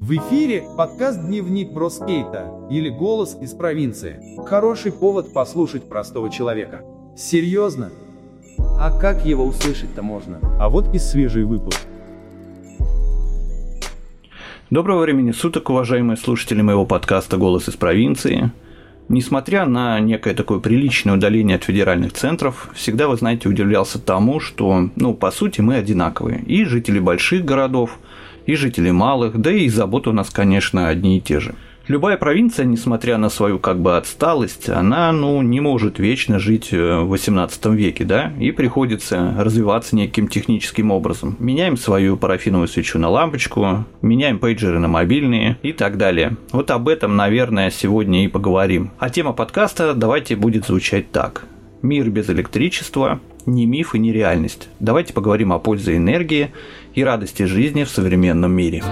В эфире подкаст «Дневник Броскейта» или «Голос из провинции». Хороший повод послушать простого человека. Серьезно? А как его услышать-то можно? А вот и свежий выпуск. Доброго времени суток, уважаемые слушатели моего подкаста «Голос из провинции». Несмотря на некое такое приличное удаление от федеральных центров, всегда, вы знаете, удивлялся тому, что, ну, по сути, мы одинаковые. И жители больших городов, и жители малых, да и заботы у нас, конечно, одни и те же. Любая провинция, несмотря на свою как бы отсталость, она, ну, не может вечно жить э, в 18 веке, да, и приходится развиваться неким техническим образом. Меняем свою парафиновую свечу на лампочку, меняем пейджеры на мобильные и так далее. Вот об этом, наверное, сегодня и поговорим. А тема подкаста давайте будет звучать так. Мир без электричества, не миф и не реальность. Давайте поговорим о пользе энергии и радости жизни в современном мире.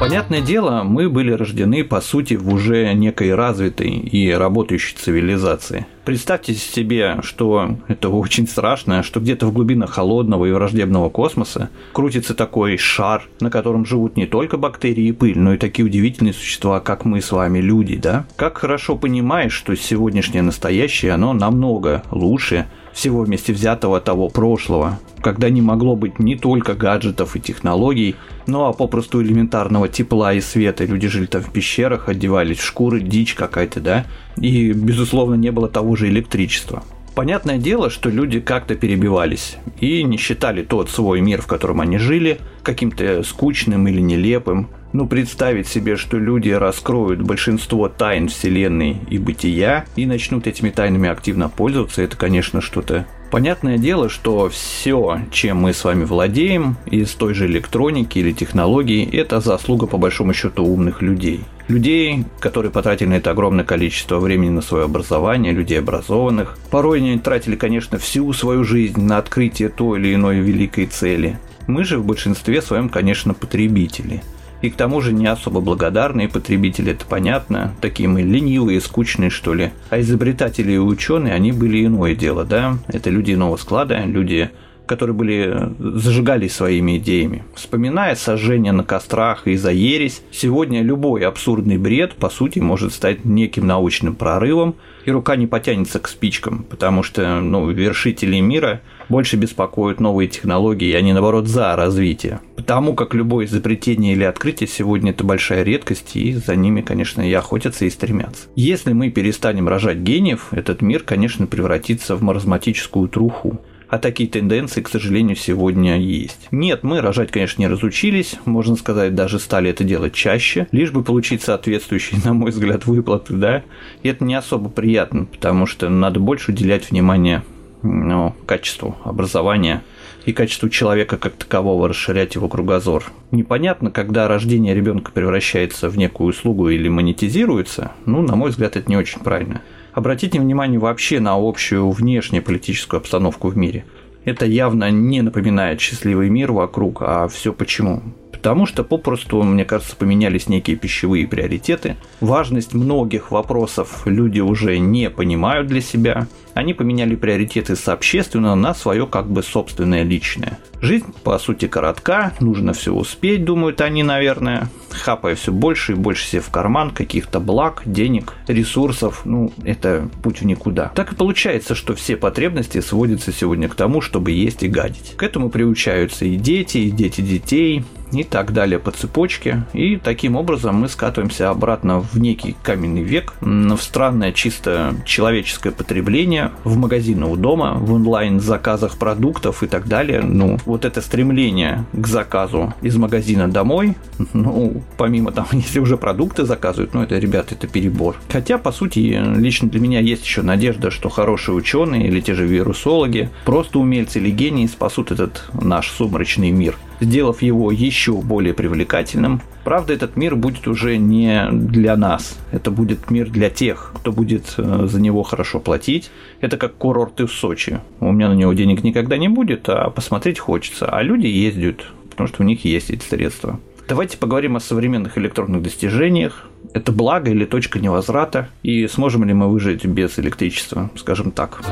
Понятное дело, мы были рождены, по сути, в уже некой развитой и работающей цивилизации. Представьте себе, что это очень страшно, что где-то в глубинах холодного и враждебного космоса крутится такой шар, на котором живут не только бактерии и пыль, но и такие удивительные существа, как мы с вами, люди, да? Как хорошо понимаешь, что сегодняшнее настоящее, оно намного лучше, всего вместе взятого того прошлого, когда не могло быть не только гаджетов и технологий, но а попросту элементарного тепла и света. Люди жили там в пещерах, одевались в шкуры, дичь какая-то, да? И, безусловно, не было того же электричества. Понятное дело, что люди как-то перебивались и не считали тот свой мир, в котором они жили, каким-то скучным или нелепым. Ну, представить себе, что люди раскроют большинство тайн Вселенной и бытия и начнут этими тайнами активно пользоваться, это, конечно, что-то Понятное дело, что все, чем мы с вами владеем, из той же электроники или технологий, это заслуга по большому счету умных людей. Людей, которые потратили на это огромное количество времени на свое образование, людей образованных. Порой они тратили, конечно, всю свою жизнь на открытие той или иной великой цели. Мы же в большинстве своем, конечно, потребители – и к тому же не особо благодарные потребители, это понятно. Такие мы ленивые, скучные, что ли. А изобретатели и ученые, они были иное дело, да? Это люди иного склада, люди которые были зажигались своими идеями. Вспоминая сожжение на кострах и за ересь, сегодня любой абсурдный бред, по сути, может стать неким научным прорывом, и рука не потянется к спичкам, потому что ну, вершители мира больше беспокоят новые технологии, а не наоборот за развитие. Потому как любое изобретение или открытие сегодня это большая редкость, и за ними, конечно, и охотятся, и стремятся. Если мы перестанем рожать гениев, этот мир, конечно, превратится в маразматическую труху. А такие тенденции, к сожалению, сегодня есть. Нет, мы рожать, конечно, не разучились, можно сказать, даже стали это делать чаще, лишь бы получить соответствующие, на мой взгляд, выплаты, да. И это не особо приятно, потому что надо больше уделять внимание ну, качеству образования и качеству человека как такового, расширять его кругозор. Непонятно, когда рождение ребенка превращается в некую услугу или монетизируется, ну, на мой взгляд, это не очень правильно. Обратите внимание вообще на общую внешнюю политическую обстановку в мире. Это явно не напоминает счастливый мир вокруг, а все почему? Потому что попросту, мне кажется, поменялись некие пищевые приоритеты. Важность многих вопросов люди уже не понимают для себя. Они поменяли приоритеты с общественного на свое как бы собственное личное. Жизнь, по сути, коротка, нужно все успеть, думают они, наверное, хапая все больше и больше себе в карман каких-то благ, денег, ресурсов, ну, это путь в никуда. Так и получается, что все потребности сводятся сегодня к тому, чтобы есть и гадить. К этому приучаются и дети, и дети детей, и так далее по цепочке. И таким образом мы скатываемся обратно в некий каменный век, в странное чисто человеческое потребление, в магазины у дома, в онлайн-заказах продуктов и так далее. Ну, вот это стремление к заказу из магазина домой, ну, помимо там, если уже продукты заказывают, ну, это, ребята, это перебор. Хотя, по сути, лично для меня есть еще надежда, что хорошие ученые или те же вирусологи, просто умельцы или гении спасут этот наш сумрачный мир – сделав его еще более привлекательным. Правда, этот мир будет уже не для нас, это будет мир для тех, кто будет э, за него хорошо платить. Это как курорты в Сочи. У меня на него денег никогда не будет, а посмотреть хочется. А люди ездят, потому что у них есть эти средства. Давайте поговорим о современных электронных достижениях. Это благо или точка невозврата? И сможем ли мы выжить без электричества, скажем так.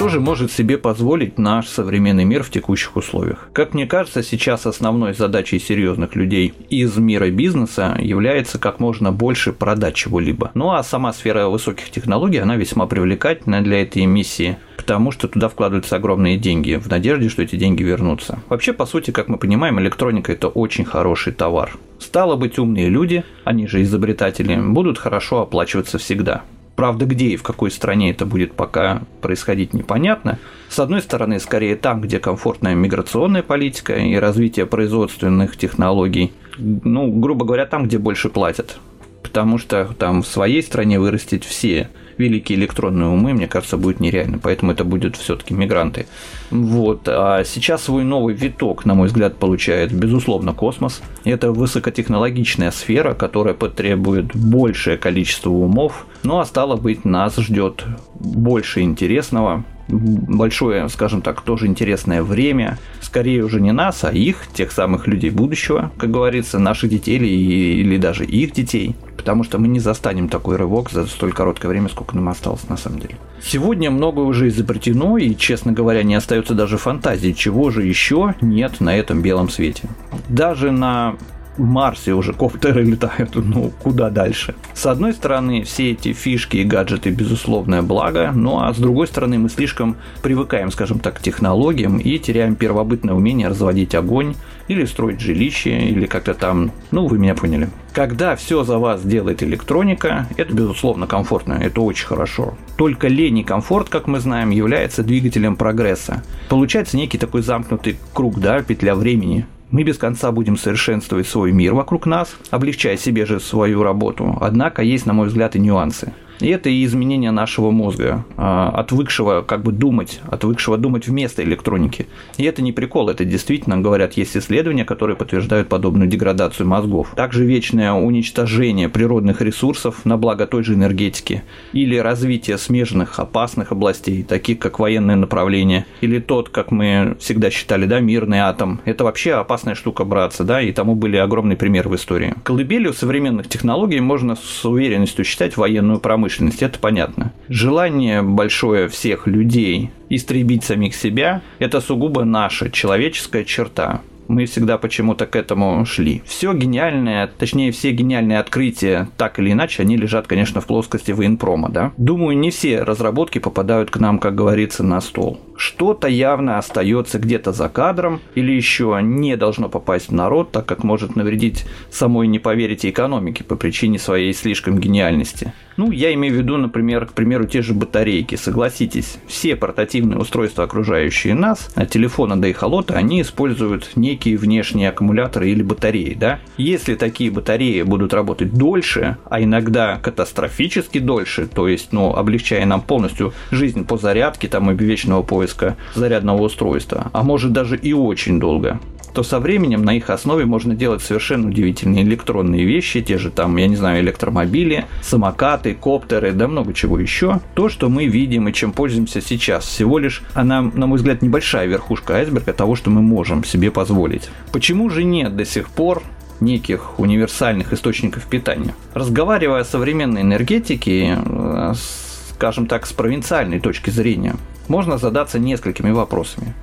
Что же может себе позволить наш современный мир в текущих условиях? Как мне кажется, сейчас основной задачей серьезных людей из мира бизнеса является как можно больше продать чего-либо. Ну а сама сфера высоких технологий, она весьма привлекательна для этой миссии потому что туда вкладываются огромные деньги, в надежде, что эти деньги вернутся. Вообще, по сути, как мы понимаем, электроника – это очень хороший товар. Стало быть, умные люди, они же изобретатели, будут хорошо оплачиваться всегда. Правда, где и в какой стране это будет пока происходить непонятно. С одной стороны, скорее там, где комфортная миграционная политика и развитие производственных технологий. Ну, грубо говоря, там, где больше платят. Потому что там в своей стране вырастить все великие электронные умы, мне кажется, будет нереально. Поэтому это будут все-таки мигранты. Вот. А сейчас свой новый виток, на мой взгляд, получает, безусловно, космос. Это высокотехнологичная сфера, которая потребует большее количество умов. Ну а стало быть, нас ждет больше интересного, большое, скажем так, тоже интересное время. Скорее уже не нас, а их, тех самых людей будущего, как говорится, наших детей или, или даже их детей. Потому что мы не застанем такой рывок за столь короткое время, сколько нам осталось на самом деле. Сегодня многое уже изобретено, и, честно говоря, не остается даже фантазии, чего же еще нет на этом белом свете. Даже на Марсе уже коптеры летают, ну куда дальше. С одной стороны, все эти фишки и гаджеты безусловное благо, ну а с другой стороны, мы слишком привыкаем, скажем так, к технологиям и теряем первобытное умение разводить огонь или строить жилище, или как-то там, ну вы меня поняли. Когда все за вас делает электроника, это безусловно комфортно, это очень хорошо. Только лень и комфорт, как мы знаем, является двигателем прогресса. Получается некий такой замкнутый круг, да, петля времени. Мы без конца будем совершенствовать свой мир вокруг нас, облегчая себе же свою работу. Однако есть, на мой взгляд, и нюансы. И это и изменение нашего мозга, а, отвыкшего как бы думать, отвыкшего думать вместо электроники. И это не прикол, это действительно, говорят, есть исследования, которые подтверждают подобную деградацию мозгов. Также вечное уничтожение природных ресурсов на благо той же энергетики, или развитие смежных опасных областей, таких как военное направление, или тот, как мы всегда считали, да, мирный атом. Это вообще опасная штука, браться, да, и тому были огромные примеры в истории. Колыбелью современных технологий можно с уверенностью считать военную промышленность промышленности, это понятно. Желание большое всех людей истребить самих себя – это сугубо наша человеческая черта мы всегда почему-то к этому шли. Все гениальное, точнее все гениальные открытия, так или иначе, они лежат, конечно, в плоскости военпрома, да. Думаю, не все разработки попадают к нам, как говорится, на стол. Что-то явно остается где-то за кадром или еще не должно попасть в народ, так как может навредить самой, не поверите, экономике по причине своей слишком гениальности. Ну, я имею в виду, например, к примеру, те же батарейки. Согласитесь, все портативные устройства, окружающие нас, от телефона до эхолота, они используют некие внешние аккумуляторы или батареи, да? Если такие батареи будут работать дольше, а иногда катастрофически дольше, то есть, ну, облегчая нам полностью жизнь по зарядке там и вечного поиска зарядного устройства, а может даже и очень долго, то со временем на их основе можно делать совершенно удивительные электронные вещи, те же там, я не знаю, электромобили, самокаты, коптеры, да много чего еще. То, что мы видим и чем пользуемся сейчас, всего лишь она, на мой взгляд, небольшая верхушка айсберга того, что мы можем себе позволить. Почему же нет до сих пор неких универсальных источников питания? Разговаривая о современной энергетике, э, скажем так, с провинциальной точки зрения, можно задаться несколькими вопросами.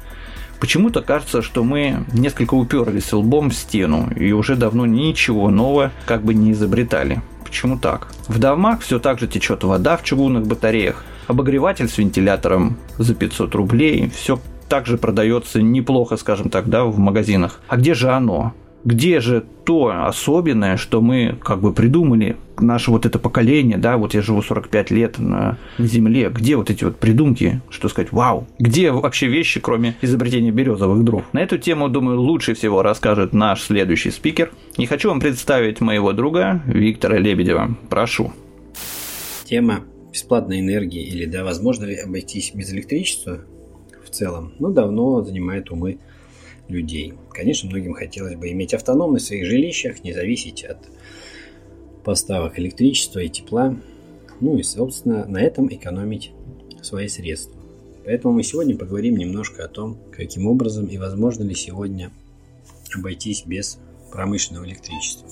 Почему-то кажется, что мы несколько уперлись лбом в стену и уже давно ничего нового как бы не изобретали. Почему так? В домах все так же течет вода в чугунных батареях, обогреватель с вентилятором за 500 рублей, все также продается неплохо, скажем так, да, в магазинах. А где же оно? Где же то особенное, что мы как бы придумали, наше вот это поколение, да, вот я живу 45 лет на Земле, где вот эти вот придумки, что сказать, вау, где вообще вещи, кроме изобретения березовых дров? На эту тему, думаю, лучше всего расскажет наш следующий спикер. И хочу вам представить моего друга Виктора Лебедева. Прошу. Тема бесплатной энергии или, да, возможно ли обойтись без электричества в целом, ну, давно занимает умы людей. Конечно, многим хотелось бы иметь автономность в своих жилищах, не зависеть от поставок электричества и тепла, ну и, собственно, на этом экономить свои средства. Поэтому мы сегодня поговорим немножко о том, каким образом и возможно ли сегодня обойтись без промышленного электричества.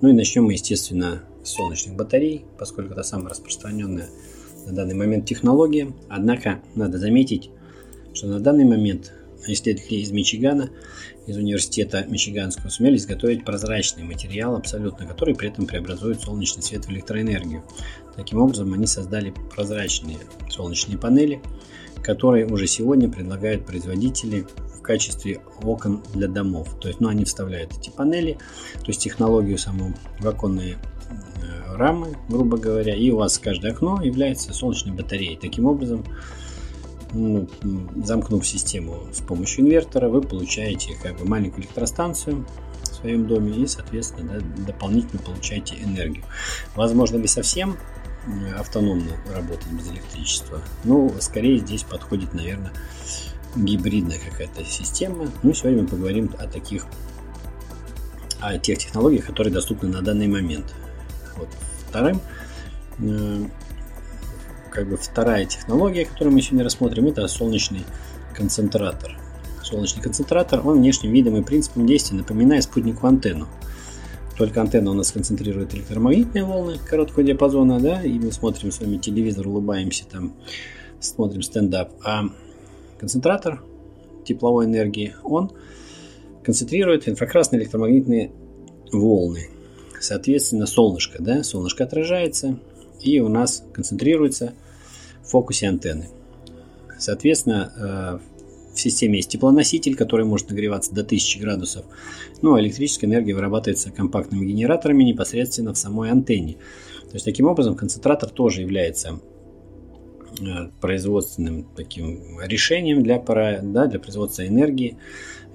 Ну и начнем мы, естественно, с солнечных батарей, поскольку это самая распространенная на данный момент технология. Однако надо заметить, что на данный момент исследователи из Мичигана, из университета Мичиганского, сумели изготовить прозрачный материал абсолютно, который при этом преобразует солнечный свет в электроэнергию. Таким образом, они создали прозрачные солнечные панели, которые уже сегодня предлагают производители в качестве окон для домов. То есть, ну, они вставляют эти панели, то есть технологию саму в оконные э, рамы, грубо говоря, и у вас каждое окно является солнечной батареей. Таким образом, ну, замкнув систему с помощью инвертора, вы получаете как бы маленькую электростанцию в своем доме и, соответственно, да, дополнительно получаете энергию. Возможно, не совсем автономно работать без электричества, но скорее здесь подходит, наверное, гибридная какая-то система. Ну, сегодня мы поговорим о таких, о тех технологиях, которые доступны на данный момент. Вот. Вторым э, как бы вторая технология, которую мы сегодня рассмотрим, это солнечный концентратор. Солнечный концентратор, он внешним видом и принципом действия напоминает спутниковую антенну. Только антенна у нас концентрирует электромагнитные волны короткого диапазона, да, и мы смотрим с вами телевизор, улыбаемся там, смотрим стендап. А концентратор тепловой энергии, он концентрирует инфракрасные электромагнитные волны. Соответственно, солнышко, да, солнышко отражается, и у нас концентрируется в фокусе антенны. Соответственно, э, в системе есть теплоноситель, который может нагреваться до 1000 градусов. Ну а электрическая энергия вырабатывается компактными генераторами непосредственно в самой антенне. То есть таким образом концентратор тоже является э, производственным таким решением для, да, для производства энергии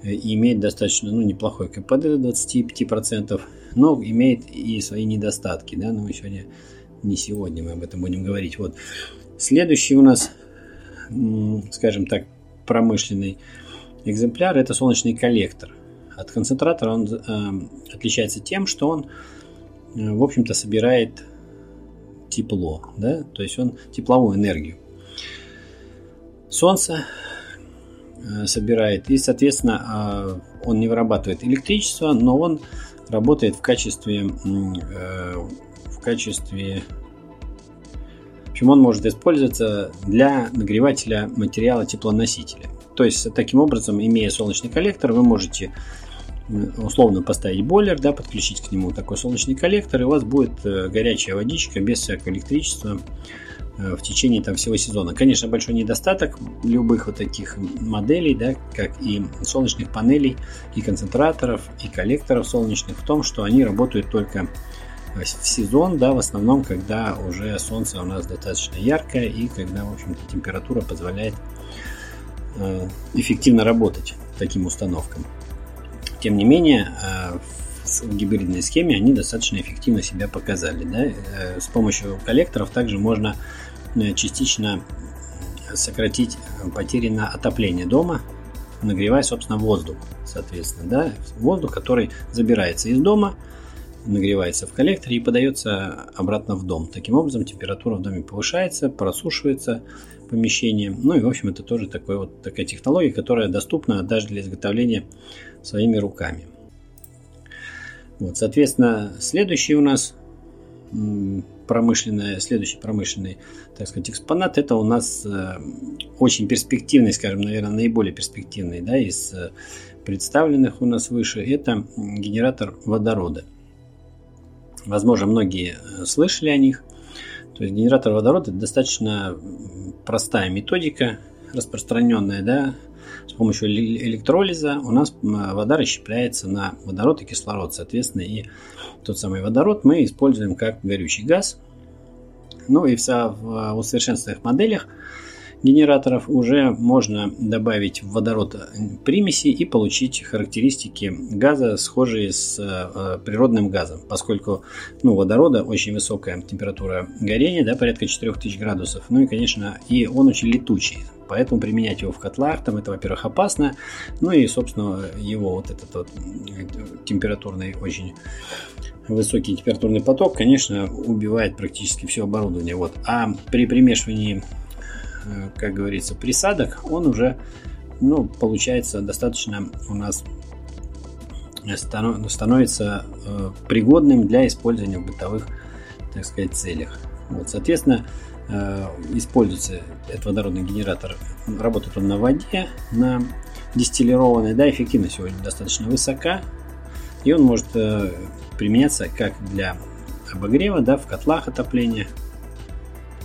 э, и имеет достаточно ну, неплохой КПД до 25%, но имеет и свои недостатки. Да, но мы сегодня не сегодня мы об этом будем говорить. Вот. Следующий у нас, скажем так, промышленный экземпляр – это солнечный коллектор. От концентратора он э, отличается тем, что он, э, в общем-то, собирает тепло, да, то есть он тепловую энергию. Солнце э, собирает, и, соответственно, э, он не вырабатывает электричество, но он работает в качестве э, качестве... Общем, он может использоваться для нагревателя материала теплоносителя. То есть, таким образом, имея солнечный коллектор, вы можете условно поставить бойлер, да, подключить к нему такой солнечный коллектор, и у вас будет э, горячая водичка без всякого электричества э, в течение там всего сезона. Конечно, большой недостаток любых вот таких моделей, да, как и солнечных панелей, и концентраторов, и коллекторов солнечных в том, что они работают только в сезон, да, в основном, когда уже солнце у нас достаточно яркое и когда, в общем-то, температура позволяет э, эффективно работать таким установкам. Тем не менее, э, в гибридной схеме они достаточно эффективно себя показали. Да? Э, с помощью коллекторов также можно частично сократить потери на отопление дома, нагревая, собственно, воздух, соответственно, да, воздух, который забирается из дома, нагревается в коллекторе и подается обратно в дом. Таким образом, температура в доме повышается, просушивается помещение. Ну и, в общем, это тоже такой вот, такая технология, которая доступна даже для изготовления своими руками. Вот, соответственно, следующий у нас промышленный, следующий промышленный, так сказать, экспонат, это у нас э, очень перспективный, скажем, наверное, наиболее перспективный, да, из э, представленных у нас выше, это генератор водорода. Возможно, многие э, слышали о них. То есть генератор водорода это достаточно простая методика, распространенная, да, с помощью электролиза у нас вода расщепляется на водород и кислород, соответственно, и тот самый водород мы используем как горючий газ. Ну и в, в усовершенствованных моделях генераторов уже можно добавить в водород примеси и получить характеристики газа, схожие с э, природным газом, поскольку ну, водорода очень высокая температура горения, да, порядка 4000 градусов, ну и, конечно, и он очень летучий, поэтому применять его в котлах, там это, во-первых, опасно, ну и, собственно, его вот этот вот температурный очень высокий температурный поток, конечно, убивает практически все оборудование. Вот. А при примешивании Э, как говорится, присадок, он уже, ну, получается достаточно у нас становится э, пригодным для использования в бытовых, так сказать, целях. Вот, соответственно, э, используется этот водородный генератор, работает он на воде, на дистиллированной, да, эффективность его достаточно высока, и он может э, применяться как для обогрева, да, в котлах отопления,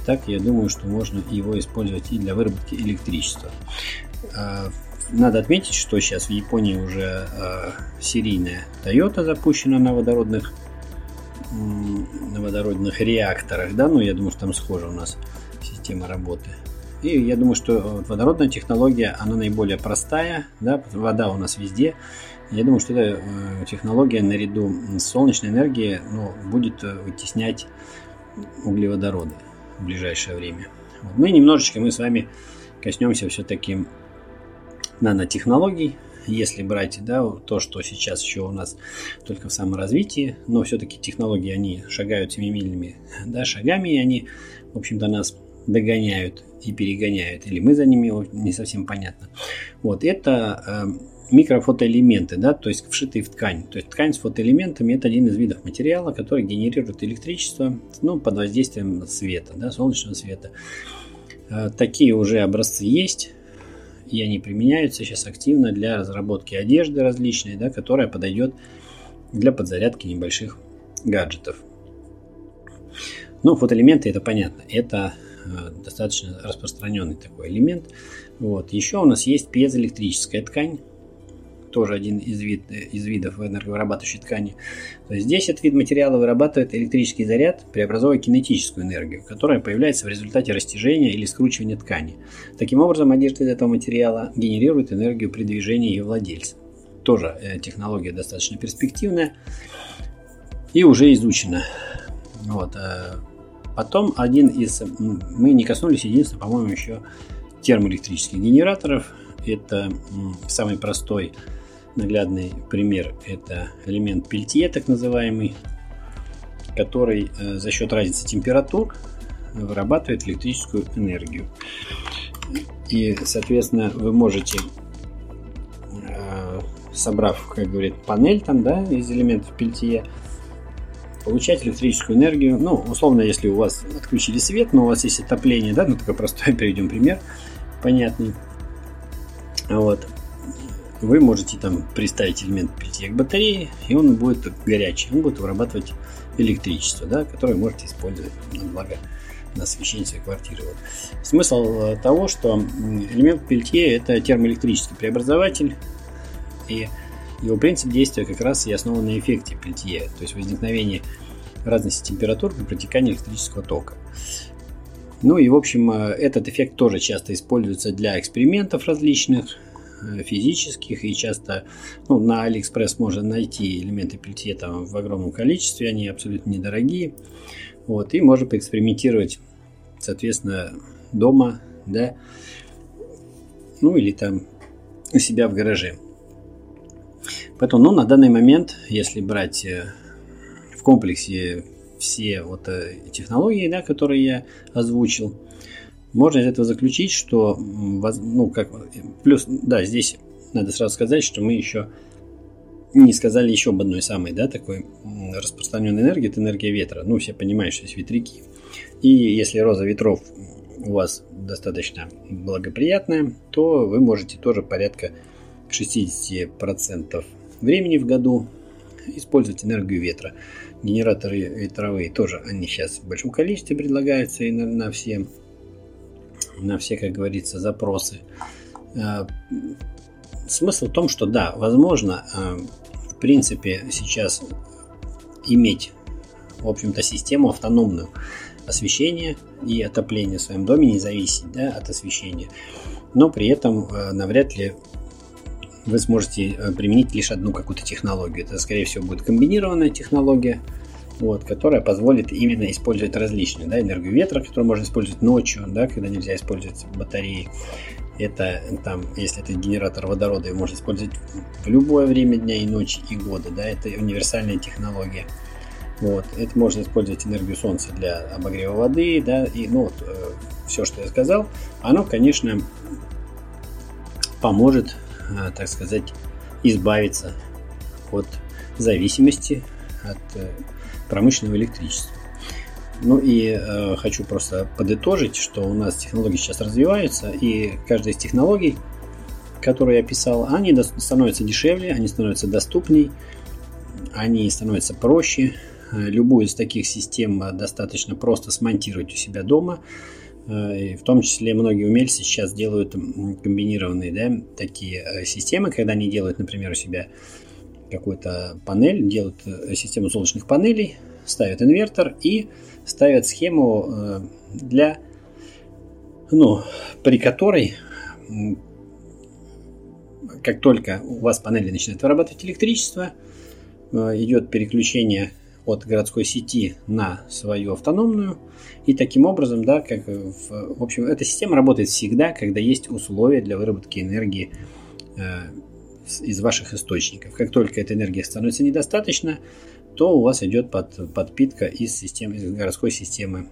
так я думаю, что можно его использовать и для выработки электричества. Э, надо отметить, что сейчас в Японии уже э, серийная Toyota запущена на водородных на водородных реакторах, да, ну я думаю, что там схожа у нас система работы. И я думаю, что водородная технология, она наиболее простая, да, вода у нас везде. Я думаю, что эта э, технология наряду с солнечной энергией ну, будет э, вытеснять углеводороды в ближайшее время. Ну и немножечко мы с вами коснемся все-таки нанотехнологий, если брать да, то, что сейчас еще у нас только в саморазвитии, но все-таки технологии, они шагают семимильными да, шагами, и они, в общем-то, нас догоняют и перегоняют, или мы за ними, не совсем понятно. Вот, это э, микрофотоэлементы, да, то есть вшитые в ткань. То есть ткань с фотоэлементами это один из видов материала, который генерирует электричество ну, под воздействием света, да, солнечного света. Э, такие уже образцы есть, и они применяются сейчас активно для разработки одежды различной, да, которая подойдет для подзарядки небольших гаджетов. Ну, фотоэлементы это понятно, это э, достаточно распространенный такой элемент. Вот. Еще у нас есть пьезоэлектрическая ткань, тоже один из, вид, из видов энерговырабатывающей ткани. То есть здесь этот вид материала вырабатывает электрический заряд, преобразуя кинетическую энергию, которая появляется в результате растяжения или скручивания ткани. Таким образом, одежда из этого материала генерирует энергию при движении ее владельца. Тоже э, технология достаточно перспективная и уже изучена. Вот. Э, потом один из... Мы не коснулись единственного, по-моему, еще термоэлектрических генераторов. Это самый простой Наглядный пример – это элемент пельтье, так называемый, который э, за счет разницы температур вырабатывает электрическую энергию. И, соответственно, вы можете, э, собрав, как говорит, панель там, да, из элементов пельтье, получать электрическую энергию. Ну, условно, если у вас отключили свет, но у вас есть отопление, да, ну, такой простой, приведем пример, понятный. Вот вы можете там приставить элемент питья к батарее, и он будет горячий, он будет вырабатывать электричество, да, которое можете использовать на благо на освещение своей квартиры. Вот. Смысл э, того, что элемент пельтье это термоэлектрический преобразователь, и его принцип действия как раз и основан на эффекте пельтье, то есть возникновение разности температур при протекании электрического тока. Ну и, в общем, э, этот эффект тоже часто используется для экспериментов различных, физических, и часто ну, на Алиэкспресс можно найти элементы Пельтье там в огромном количестве, они абсолютно недорогие. Вот, и можно поэкспериментировать, соответственно, дома, да, ну или там у себя в гараже. Поэтому, ну, на данный момент, если брать э, в комплексе все вот э, технологии, да, которые я озвучил, можно из этого заключить, что, ну, как, плюс, да, здесь надо сразу сказать, что мы еще не сказали еще об одной самой, да, такой распространенной энергии, это энергия ветра. Ну, все понимают, что есть ветряки. И если роза ветров у вас достаточно благоприятная, то вы можете тоже порядка 60% времени в году использовать энергию ветра. Генераторы ветровые тоже, они сейчас в большом количестве предлагаются и на, на все на все, как говорится, запросы. Э, смысл в том, что да, возможно, э, в принципе, сейчас иметь, в общем-то, систему автономную освещения и отопления в своем доме, не зависеть да, от освещения. Но при этом э, навряд ли вы сможете применить лишь одну какую-то технологию. Это, скорее всего, будет комбинированная технология, вот, которая позволит именно использовать различные, да, энергию ветра, которую можно использовать ночью, да, когда нельзя использовать батареи. Это там, если это генератор водорода, его можно использовать в любое время дня и ночи, и года, да, это универсальная технология. Вот, это можно использовать энергию солнца для обогрева воды, да, и, ну, вот, э, все, что я сказал, оно, конечно, поможет, э, так сказать, избавиться от зависимости от э, промышленного электричества. Ну и э, хочу просто подытожить, что у нас технологии сейчас развиваются, и каждая из технологий, которую я писал, они становятся дешевле, они становятся доступней, они становятся проще. Э, любую из таких систем достаточно просто смонтировать у себя дома. Э, и в том числе многие умельцы сейчас делают комбинированные да, такие э, системы, когда они делают, например, у себя какую-то панель, делают систему солнечных панелей, ставят инвертор и ставят схему э, для, ну, при которой как только у вас панели начинают вырабатывать электричество, э, идет переключение от городской сети на свою автономную. И таким образом, да, как в, в общем, эта система работает всегда, когда есть условия для выработки энергии э, из ваших источников. Как только эта энергия становится недостаточно, то у вас идет под, подпитка из, системы, из городской системы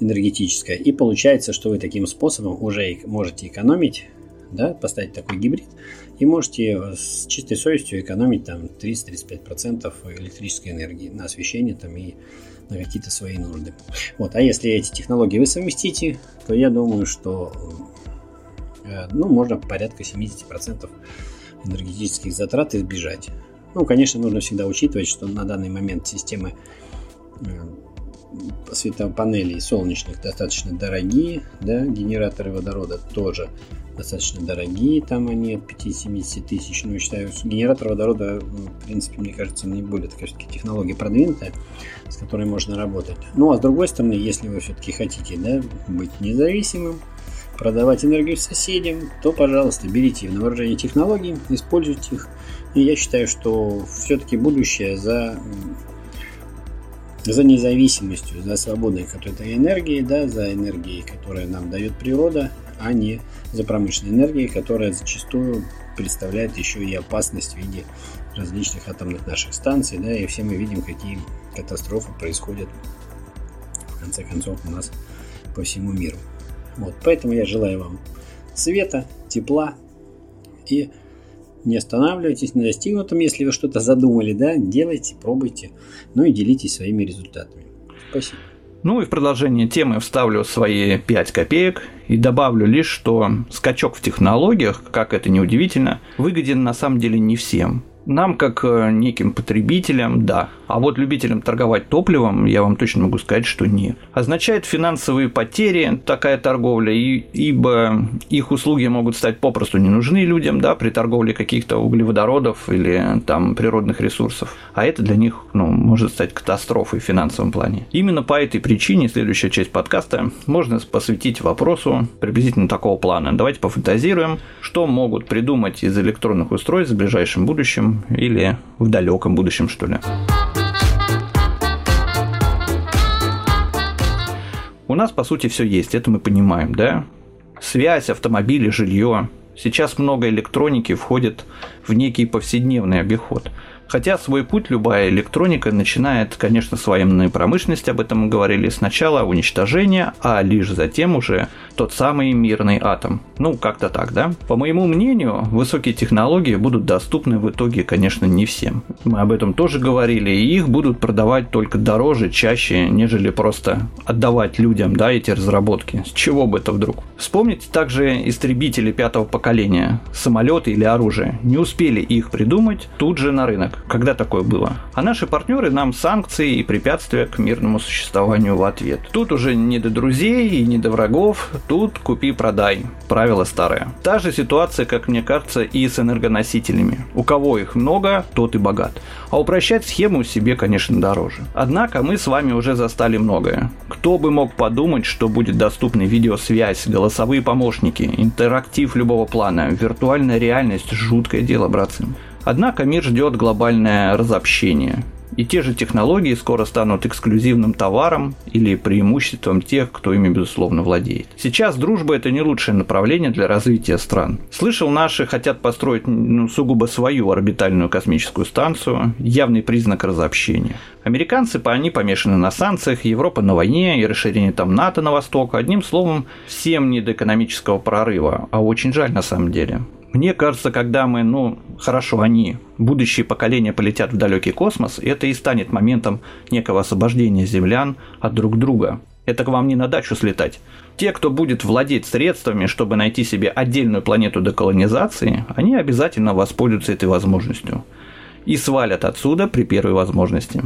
энергетическая. И получается, что вы таким способом уже можете экономить, да, поставить такой гибрид, и можете с чистой совестью экономить там 30-35% электрической энергии на освещение там, и на какие-то свои нужды. Вот. А если эти технологии вы совместите, то я думаю, что ну, можно порядка 70% энергетических затрат избежать. Ну, конечно, нужно всегда учитывать, что на данный момент системы э, светопанелей солнечных достаточно дорогие, да, генераторы водорода тоже достаточно дорогие, там они от 5-70 тысяч, ну, считаю, генератор водорода, ну, в принципе, мне кажется, не более такая все-таки технология продвинутая, с которой можно работать. Ну, а с другой стороны, если вы все-таки хотите, да, быть независимым, продавать энергию соседям, то, пожалуйста, берите на вооружение технологии, используйте их, и я считаю, что все-таки будущее за, за независимостью, за свободной какой-то энергией, да, за энергией, которая нам дает природа, а не за промышленной энергией, которая зачастую представляет еще и опасность в виде различных атомных наших станций, да, и все мы видим, какие катастрофы происходят в конце концов у нас по всему миру. Вот, поэтому я желаю вам света, тепла и не останавливайтесь на достигнутом, если вы что-то задумали, да, делайте, пробуйте, ну и делитесь своими результатами. Спасибо. Ну и в продолжение темы вставлю свои 5 копеек и добавлю лишь, что скачок в технологиях, как это ни удивительно, выгоден на самом деле не всем. Нам, как э, неким потребителям, да. А вот любителям торговать топливом, я вам точно могу сказать, что нет. Означает финансовые потери такая торговля, и, ибо их услуги могут стать попросту не нужны людям, да, при торговле каких-то углеводородов или там природных ресурсов. А это для них, ну, может стать катастрофой в финансовом плане. Именно по этой причине следующая часть подкаста можно посвятить вопросу приблизительно такого плана. Давайте пофантазируем, что могут придумать из электронных устройств в ближайшем будущем или в далеком будущем, что ли. У нас, по сути, все есть, это мы понимаем, да? Связь, автомобили, жилье. Сейчас много электроники входит в некий повседневный обиход – Хотя свой путь любая электроника начинает, конечно, с военной промышленности, об этом мы говорили, сначала уничтожение, а лишь затем уже тот самый мирный атом. Ну, как-то так, да? По моему мнению, высокие технологии будут доступны в итоге, конечно, не всем. Мы об этом тоже говорили, и их будут продавать только дороже, чаще, нежели просто отдавать людям, да, эти разработки. С чего бы это вдруг? Вспомните также истребители пятого поколения, самолеты или оружие. Не успели их придумать, тут же на рынок когда такое было. А наши партнеры нам санкции и препятствия к мирному существованию в ответ. Тут уже не до друзей и не до врагов, тут купи-продай. Правило старое. Та же ситуация, как мне кажется, и с энергоносителями. У кого их много, тот и богат. А упрощать схему себе, конечно, дороже. Однако мы с вами уже застали многое. Кто бы мог подумать, что будет доступна видеосвязь, голосовые помощники, интерактив любого плана, виртуальная реальность – жуткое дело, братцы. Однако мир ждет глобальное разобщение. И те же технологии скоро станут эксклюзивным товаром или преимуществом тех, кто ими безусловно владеет. Сейчас дружба это не лучшее направление для развития стран. Слышал, наши хотят построить ну, сугубо свою орбитальную космическую станцию, явный признак разобщения. Американцы, они помешаны на санкциях, Европа на войне и расширение там НАТО на восток. Одним словом, всем не до экономического прорыва, а очень жаль на самом деле. Мне кажется, когда мы, ну, хорошо, они, будущие поколения полетят в далекий космос, это и станет моментом некого освобождения землян от друг друга. Это к вам не на дачу слетать. Те, кто будет владеть средствами, чтобы найти себе отдельную планету деколонизации, они обязательно воспользуются этой возможностью. И свалят отсюда при первой возможности.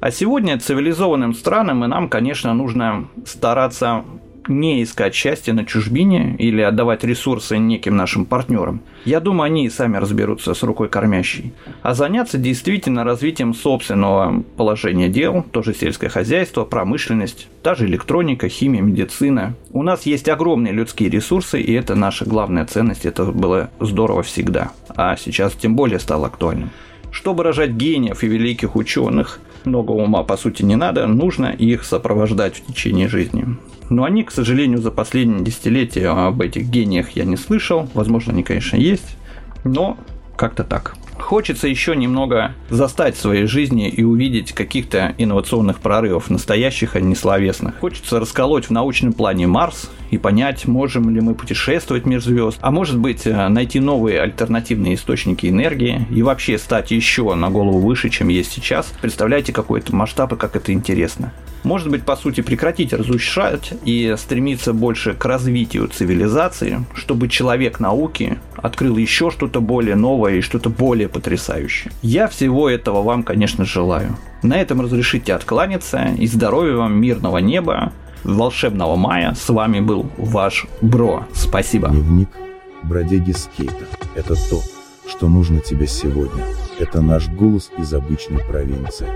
А сегодня цивилизованным странам и нам, конечно, нужно стараться не искать счастья на чужбине или отдавать ресурсы неким нашим партнерам. Я думаю, они и сами разберутся с рукой кормящей. А заняться действительно развитием собственного положения дел, тоже сельское хозяйство, промышленность, та же электроника, химия, медицина. У нас есть огромные людские ресурсы, и это наша главная ценность, это было здорово всегда. А сейчас тем более стало актуальным. Чтобы рожать гениев и великих ученых, много ума по сути не надо, нужно их сопровождать в течение жизни. Но они, к сожалению, за последние десятилетия об этих гениях я не слышал. Возможно, они, конечно, есть, но как-то так. Хочется еще немного застать в своей жизни и увидеть каких-то инновационных прорывов, настоящих, а не словесных. Хочется расколоть в научном плане Марс и понять, можем ли мы путешествовать между звезд, а может быть э, найти новые альтернативные источники энергии и вообще стать еще на голову выше, чем есть сейчас. Представляете какой-то масштаб и как это интересно. Может быть, по сути, прекратить разрушать и стремиться больше к развитию цивилизации, чтобы человек науки открыл еще что-то более новое и что-то более потрясающее. Я всего этого вам, конечно, желаю. На этом разрешите откланяться и здоровья вам, мирного неба, волшебного мая. С вами был ваш Бро. Спасибо. Дневник бродяги скейта. Это то, что нужно тебе сегодня. Это наш голос из обычной провинции.